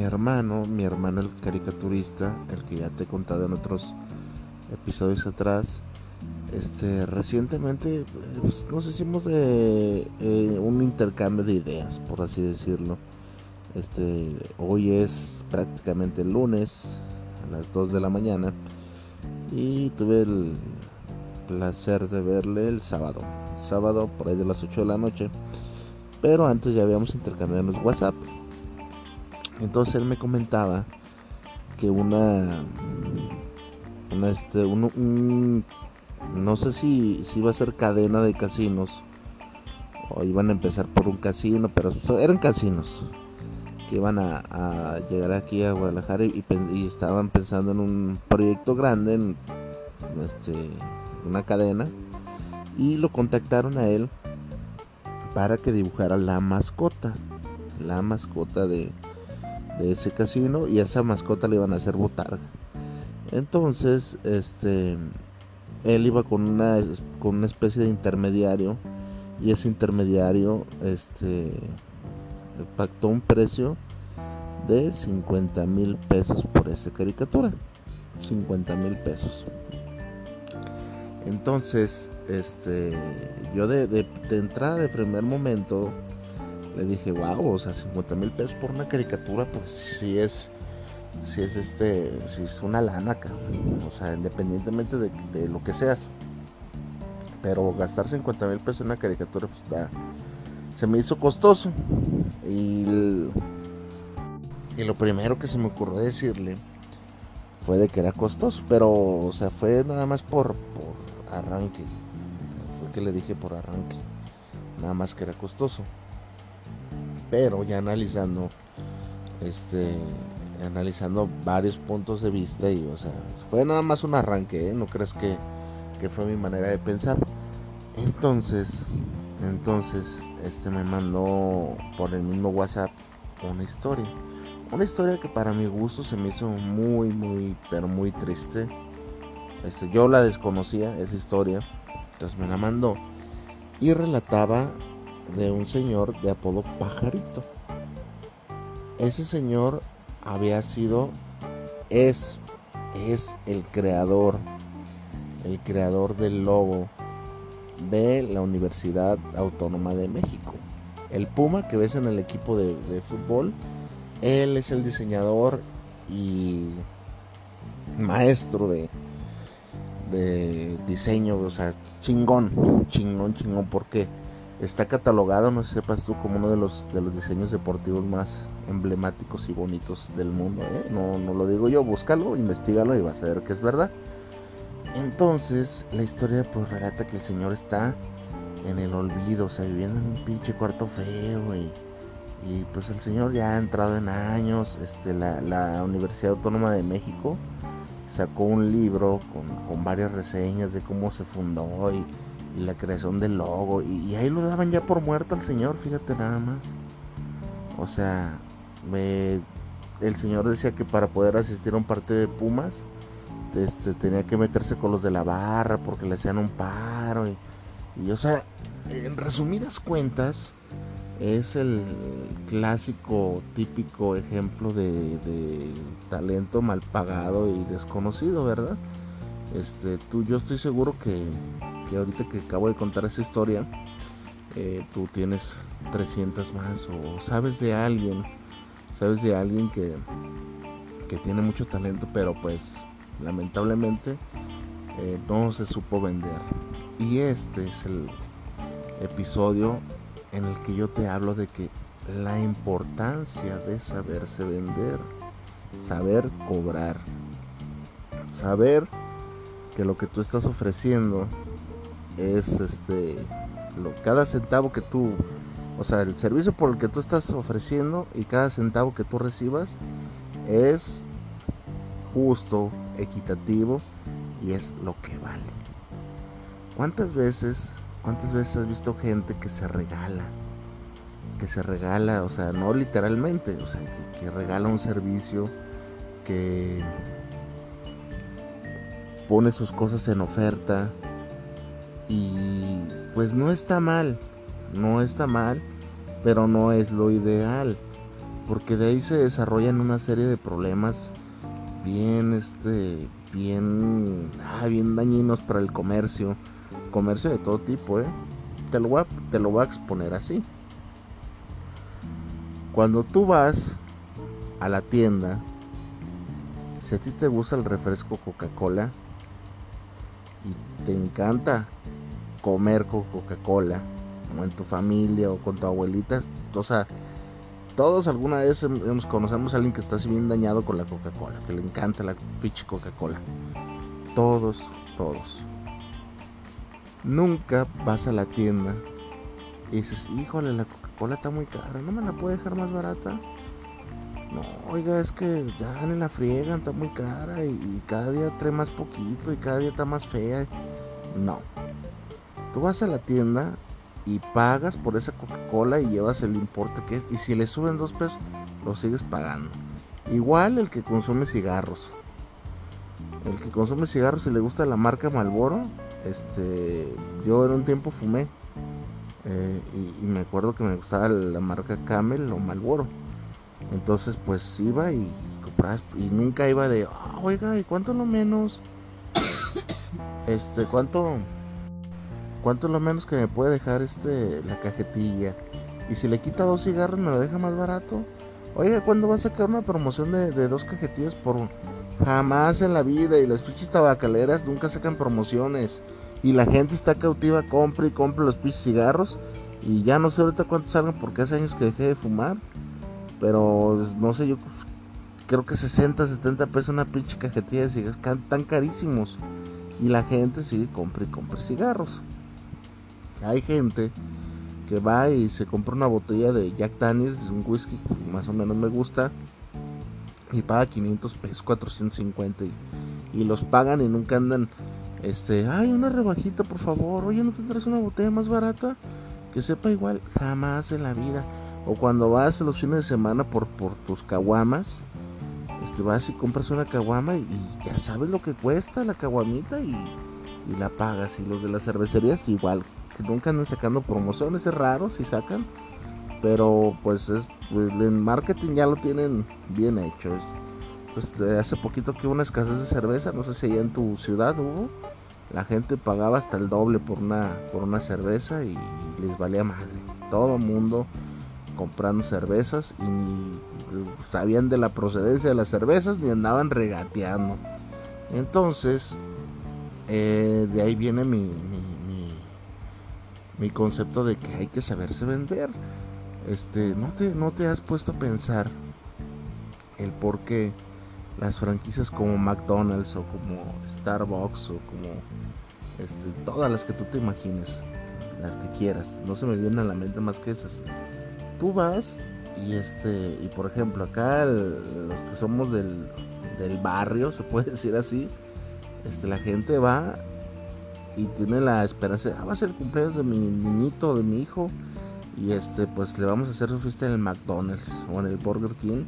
Hermano, mi hermano el caricaturista, el que ya te he contado en otros episodios atrás, este recientemente pues, nos hicimos de eh, un intercambio de ideas, por así decirlo. Este, hoy es prácticamente el lunes a las 2 de la mañana y tuve el placer de verle el sábado. Sábado por ahí de las 8 de la noche. Pero antes ya habíamos intercambiado los WhatsApp. Entonces él me comentaba que una, una este, un, no sé si, si iba a ser cadena de casinos o iban a empezar por un casino, pero eran casinos que iban a, llegar aquí a Guadalajara y, estaban pensando en un proyecto grande, en este, una cadena, y lo contactaron a él para que dibujara la mascota, la mascota de, de ese casino y a esa mascota le iban a hacer botarga. Entonces, este, él iba con una, con una especie de intermediario y ese intermediario, este, pactó un precio de 50 mil pesos por esa caricatura. 50 mil pesos. Entonces, este, yo de, de, de entrada, de primer momento, le dije, wow, o sea, 50 mil pesos por una caricatura, pues sí es, sí es este, sí es una lana, cabrón. O sea, independientemente de, lo que seas. Pero gastar 50 mil pesos en una caricatura, pues está, se me hizo costoso. Y, y lo primero que se me ocurrió decirle fue de que era costoso, pero, o sea, fue nada más por, por arranque. fue que le dije por arranque. Nada más que era costoso pero ya analizando este analizando varios puntos de vista y o sea fue nada más un arranque ¿eh? no crees que, que, fue mi manera de pensar. Entonces entonces este me mandó por el mismo WhatsApp una historia. Una historia que para mi gusto se me hizo muy muy pero muy triste. Este, yo la desconocía esa historia. Entonces me la mandó y relataba de un señor de apodo Pajarito. Ese señor había sido, es, es el creador, el creador del logo de la Universidad Autónoma de México. El Puma que ves en el equipo de, fútbol, él es el diseñador y maestro de, de diseño, o sea, chingón, chingón, chingón, porque está catalogado, no sé sepas tú, como uno de los, de los diseños deportivos más emblemáticos y bonitos del mundo. ¿eh? No, no lo digo yo, búscalo, investigalo y vas a ver que es verdad. Entonces, la historia pues relata que el señor está en el olvido, o sea, viviendo en un pinche cuarto feo y, y pues el señor ya ha entrado en años, este, la, la Universidad Autónoma de México sacó un libro con, con varias reseñas de cómo se fundó y y la creación del logo. Y, ahí lo daban ya por muerto al señor, fíjate nada más. O sea, el señor decía que para poder asistir a un partido de Pumas, este, tenía que meterse con los de la barra porque le hacían un paro. Y, o sea, en resumidas cuentas, es el clásico, típico ejemplo de, de talento mal pagado y desconocido, ¿verdad? Este, tú, yo estoy seguro que que ahorita que acabo de contar esa historia, eh, tú tienes 300 más o sabes de alguien, sabes de alguien que, que tiene mucho talento, pero pues lamentablemente eh, no se supo vender. Y este es el episodio en el que yo te hablo de que la importancia de saberse vender, saber cobrar, saber que lo que tú estás ofreciendo es este lo, cada centavo que tú o sea el servicio por el que tú estás ofreciendo y cada centavo que tú recibas es justo equitativo y es lo que vale. Cuántas veces cuántas veces has visto gente que se regala que se regala o sea no literalmente o sea que regala un servicio que pone sus cosas en oferta y pues no está mal, no está mal, pero no es lo ideal, porque de ahí se desarrollan una serie de problemas bien este bien ah, bien dañinos para el comercio, comercio de todo tipo, ¿eh? Te lo voy te lo voy a exponer así. Cuando tú vas a la tienda, si a ti te gusta el refresco Coca-Cola, y te encanta comer con Coca-Cola, o en tu familia o con tu abuelita, o sea, todos alguna vez hemos, conocemos a alguien que está así bien dañado con la Coca-Cola, que le encanta la pinche Coca-Cola. Todos, todos. Nunca vas a la tienda y dices, híjole, la Coca-Cola está muy cara, ¿no me la puede dejar más barata? No, oiga, es que ya ni la friegan, está muy cara y, cada día trae más poquito y cada día está más fea. No. Tú vas a la tienda y pagas por esa Coca-Cola y llevas el importe que es. Y si le suben dos pesos, lo sigues pagando. Igual el que consume cigarros. El que consume cigarros y le gusta la marca Malboro. Este, yo en un tiempo fumé. Eh, y, y, me acuerdo que me gustaba la marca Camel o Malboro entonces pues iba y compraba y nunca iba de, ah, oiga, ¿y cuánto lo menos? este, ¿cuánto cuánto lo menos que me puede dejar este la cajetilla? Y si le quita dos cigarros me lo deja más barato. Oiga, ¿cuándo va a sacar una promoción de, dos cajetillas por jamás en la vida? Y las fichas tabacaleras nunca sacan promociones. Y la gente está cautiva, compra y compra los pinches cigarros. Y ya no sé ahorita cuántos salgan porque hace años que dejé de fumar. Pero no sé, yo creo que 60, 70 pesos una pinche cajetilla de cigarros tan carísimos. Y la gente sigue compra y compra cigarros. Hay gente que va y se compra una botella de Jack Daniels, un whisky que más o menos me gusta, y paga 500 pesos, 450, y, y los pagan y nunca andan, este, ay, una rebajita por favor, oye, ¿no tendrás una botella más barata? Que sepa igual, jamás en la vida. O cuando vas los fines de semana por, por tus caguamas, este, vas y compras una caguama y, ya sabes lo que cuesta la caguamita y, la pagas. Y los de las cervecerías igual, nunca andan sacando promociones, es raro si sacan. Pero pues es pues, en marketing ya lo tienen bien hecho. entonces eh, hace poquito que hubo una escasez de cerveza, no sé si allá en tu ciudad hubo. La gente pagaba hasta el doble por una, por una cerveza y, les valía madre. Todo el mundo comprando cervezas y ni sabían de la procedencia de las cervezas ni andaban regateando. Entonces, eh, de ahí viene mi, concepto de que hay que saberse vender. Este, ¿no te, ¿No te has puesto a pensar el por qué las franquicias como McDonald's o como Starbucks o como este, todas las que tú te imagines, las que quieras, no se me vienen a la mente más que esas tú vas y este y por ejemplo acá los que somos del, del, barrio se puede decir así este la gente va y tiene la esperanza ah, va a ser el cumpleaños de mi niñito de mi hijo y este pues le vamos a hacer su fiesta en el McDonald's o en el Burger King.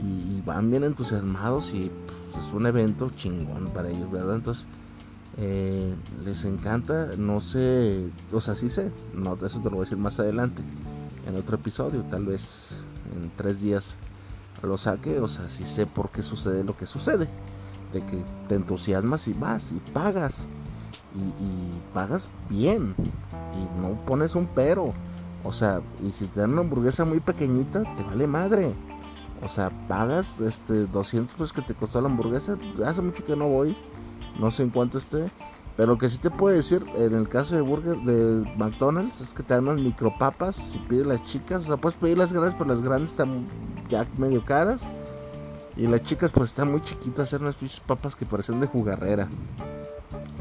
Y, van bien entusiasmados y pues, es un evento chingón para ellos verdad entonces eh, les encanta no sé o sea sí sé no eso te lo voy a decir más adelante en otro episodio, tal vez en tres días lo saque, o sea, si sé por qué sucede lo que sucede, de que te entusiasmas y vas y pagas. Y, pagas bien y no pones un pero. O sea, y si te dan una hamburguesa muy pequeñita, te vale madre. O sea, pagas este 200 pesos que te costó la hamburguesa. Hace mucho que no voy. No sé en cuánto esté. Pero lo que sí te puedo decir, en el caso de burger de McDonald's, es que te dan unas micropapas. Si pides las chicas, o sea, puedes pedir las grandes, pero las grandes están ya medio caras. Y las chicas, pues están muy chiquitas, eran unas papas que parecen de jugarrera.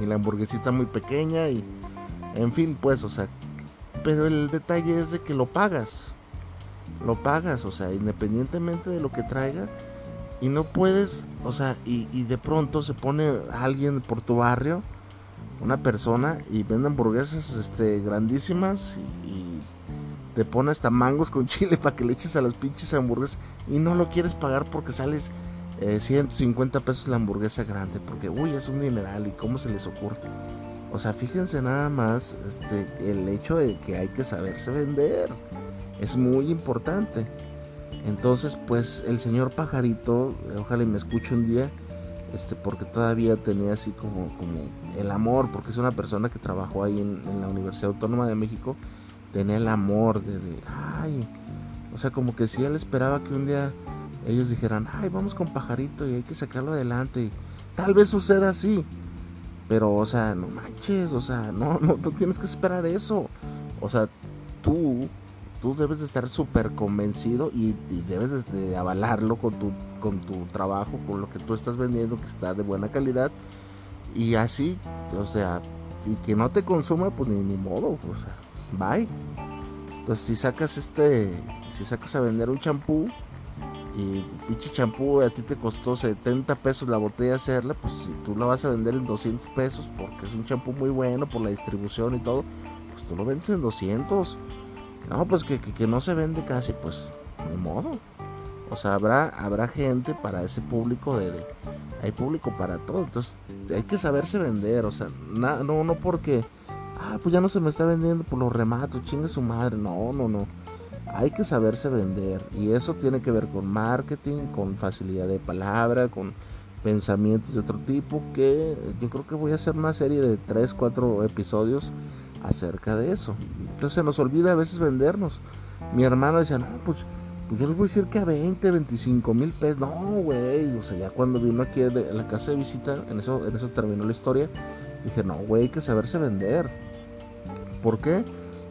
Y la hamburguesita muy pequeña, y en fin, pues, o sea, pero el detalle es de que lo pagas. Lo pagas, o sea, independientemente de lo que traiga. Y no puedes, o sea, y, y de pronto se pone alguien por tu barrio una persona y vende hamburguesas este, grandísimas y, te pone hasta mangos con chile para que le eches a las pinches hamburguesas y no lo quieres pagar porque sales 150 eh, pesos la hamburguesa grande porque uy es un dineral y cómo se les ocurre o sea fíjense nada más este, el hecho de que hay que saberse vender es muy importante. Entonces pues el señor pajarito ojalá me escuche un día este, porque todavía tenía así como, como el amor, porque es una persona que trabajó ahí en, la Universidad Autónoma de México, tenía el amor de, ay, o sea, como que si él esperaba que un día ellos dijeran, ay, vamos con pajarito y hay que sacarlo adelante, y tal vez suceda así, pero, o sea, no manches, o sea, no, no, no tienes que esperar eso, o sea, tú tú debes de estar súper convencido y, debes de avalarlo con tu, con tu trabajo, con lo que tú estás vendiendo, que está de buena calidad. Y así, o sea, y que no te consuma, pues ni, ni modo, o sea, bye. Entonces, si sacas este, si sacas a vender un champú y pinche champú a ti te costó 70 pesos la botella hacerla, pues si tú la vas a vender en 200 pesos porque es un champú muy bueno por la distribución y todo, pues tú lo vendes en 200 no, pues que, no se vende casi, pues ni modo. O sea, habrá, habrá gente para ese público de, hay público para todo. Entonces hay que saberse vender. O sea, no, no porque, ah, pues ya no se me está vendiendo por los rematos, chingue su madre. No, no, no. Hay que saberse vender. Y eso tiene que ver con marketing, con facilidad de palabra, con pensamientos de otro tipo. Que yo creo que voy a hacer una serie de 3, 4 episodios acerca de eso. Entonces se nos olvida a veces vendernos. Mi hermano decía, no, pues, pues yo les voy a decir que a 20, 25 mil pesos. No, güey. O sea, ya cuando vino aquí a la casa de visita, en eso, en eso terminó la historia. Dije, no, güey, hay que saberse vender. ¿Por qué?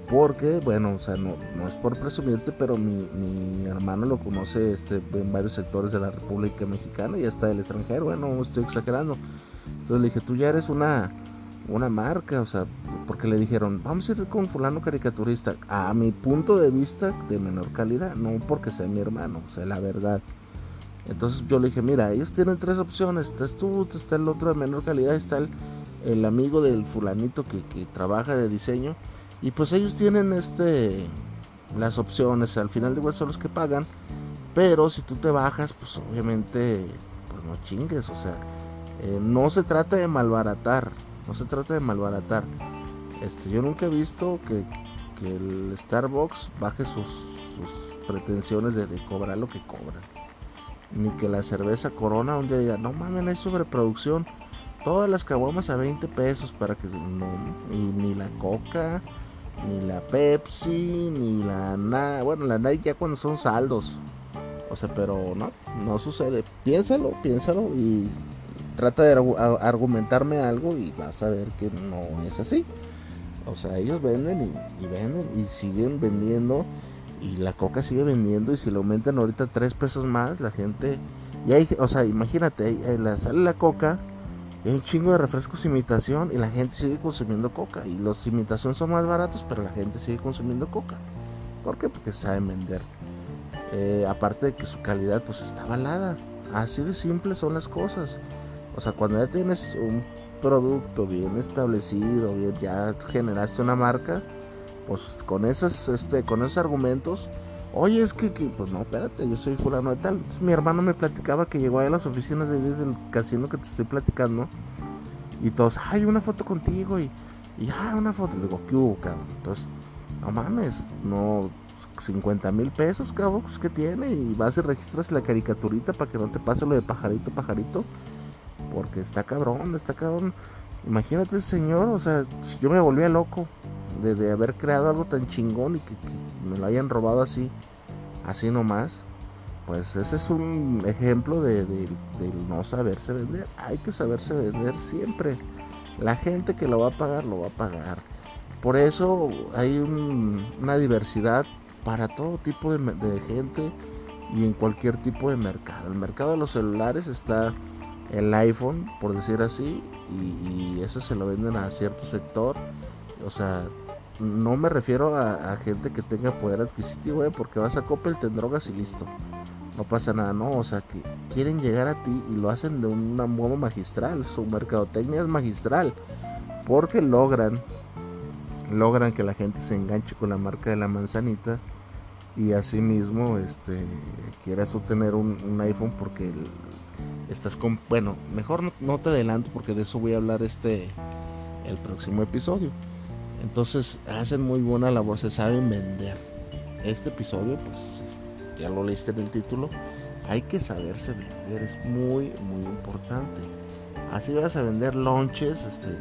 Porque, bueno, o sea, no, es por presumirte, pero mi, hermano lo conoce este, en varios sectores de la República Mexicana y hasta del extranjero, bueno, no estoy exagerando. Entonces le dije, tú ya eres una, una marca, o sea, porque le dijeron, vamos a ir con fulano caricaturista, a mi punto de vista de menor calidad, no porque sea mi hermano, o sea, la verdad. Entonces yo le dije, mira, ellos tienen tres opciones, estás tú, está el otro de menor calidad, está el, el amigo del fulanito que, que, trabaja de diseño, y pues ellos tienen este las opciones, al final de cuentas son los que pagan, pero si tú te bajas, pues obviamente, pues no chingues, o sea, eh, no se trata de malbaratar, no se trata de malbaratar. Este, yo nunca he visto que, el Starbucks baje sus, pretensiones de, cobrar lo que cobra. Ni que la cerveza Corona un día diga, no mames, hay sobreproducción. Todas las caguamas a 20 pesos para que no, y ni la Coca, ni la Pepsi, ni la nada. Bueno, la Nike ya cuando son saldos. O sea, pero no, no sucede. Piénsalo, piénsalo y trata de argumentarme algo y vas a ver que no es así. O sea, ellos venden y, venden y siguen vendiendo y la coca sigue vendiendo y si le aumentan ahorita tres pesos más, la gente... Y hay, o sea, imagínate, la, sale la coca, hay un chingo de refrescos imitación y la gente sigue consumiendo coca. Y los imitación son más baratos, pero la gente sigue consumiendo coca. ¿Por qué? Porque saben vender. Eh, aparte de que su calidad pues está avalada. Así de simple son las cosas. O sea, cuando ya tienes un producto bien establecido, bien, ya generaste una marca, pues con esos, este, con esos argumentos, oye, es que, pues no, espérate, yo soy fulano de tal. mi hermano me platicaba que llegó a las oficinas de, del casino que te estoy platicando. Y todos, ay, una foto contigo. Y, y ah, una foto. Le digo, ¿qué hubo, cabrón? Entonces, no mames, no, 50 mil pesos, cabrón, pues que tiene. Y vas y registras la caricaturita para que no te pase lo de pajarito, pajarito. Porque está cabrón, está cabrón. Imagínate, señor, o sea, yo me volvía loco de, haber creado algo tan chingón y que, me lo hayan robado así, así nomás. Pues ese es un ejemplo de, no saberse vender. Hay que saberse vender siempre. La gente que lo va a pagar, lo va a pagar. Por eso hay una diversidad para todo tipo de, gente y en cualquier tipo de mercado. El mercado de los celulares está el iPhone, por decir así, y, eso se lo venden a cierto sector. O sea, no me refiero a, gente que tenga poder adquisitivo, ¿eh? porque vas a Coppel, te drogas y listo. No pasa nada, no, o sea, que quieren llegar a ti y lo hacen de un modo magistral. Su mercadotecnia es magistral, porque logran, logran que la gente se enganche con la marca de la manzanita y asimismo este, quieras obtener un, un iPhone porque estás con bueno mejor no, te adelanto porque de eso voy a hablar este el próximo episodio entonces hacen muy buena labor se saben vender. Este episodio pues ya lo leíste en el título. Hay que saberse vender es muy muy importante. Así vas a vender lonches este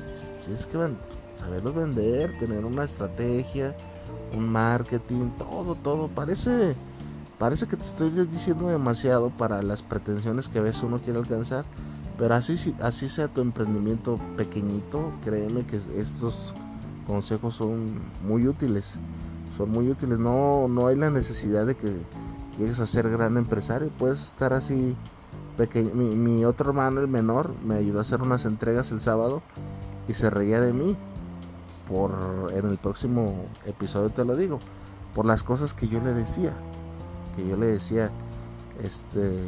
es que saberlos vender tener una estrategia un marketing todo todo. Parece Parece que te estoy diciendo demasiado para las pretensiones que a veces uno quiere alcanzar, pero así, así sea tu emprendimiento pequeñito, créeme que estos consejos son muy útiles. Son muy útiles. No, no hay la necesidad de que quieres hacer gran empresario. Puedes estar así pequeño. Mi, otro hermano, el menor, me ayudó a hacer unas entregas el sábado y se reía de mí. Por en el próximo episodio te lo digo. Por las cosas que yo le decía que yo le decía este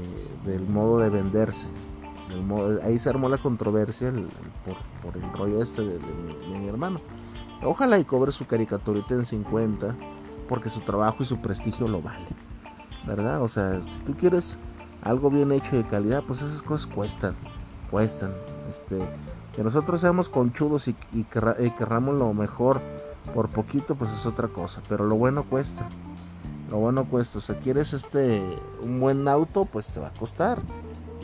del modo de venderse ahí se armó la controversia por, el rollo este de, mi, hermano ojalá y cobre su caricaturita en 50 porque su trabajo y su prestigio lo vale verdad o sea si tú quieres algo bien hecho de calidad pues esas cosas cuestan cuestan este que nosotros seamos conchudos y, y, y querramos lo mejor por poquito pues es otra cosa pero lo bueno cuesta lo bueno cuesta. O sea, quieres este un buen auto, pues te va a costar.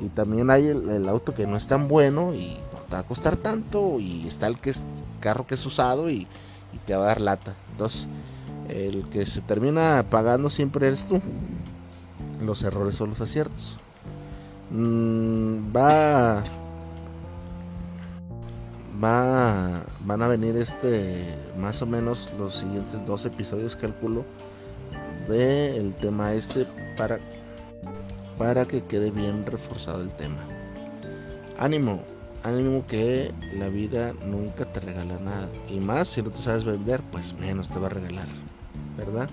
Y también hay el, auto que no es tan bueno y va a costar tanto. Y está el que es carro que es usado y, te va a dar lata. Entonces, el que se termina pagando siempre eres tú. Los errores son los aciertos. Mm, va. Va. Van a venir este. Más o menos los siguientes dos episodios, calculo del tema este para, para que quede bien reforzado el tema. Ánimo, ánimo que la vida nunca te regala nada. Y más si no te sabes vender, pues menos te va a regalar. ¿Verdad?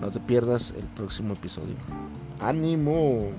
No te pierdas el próximo episodio. Ánimo.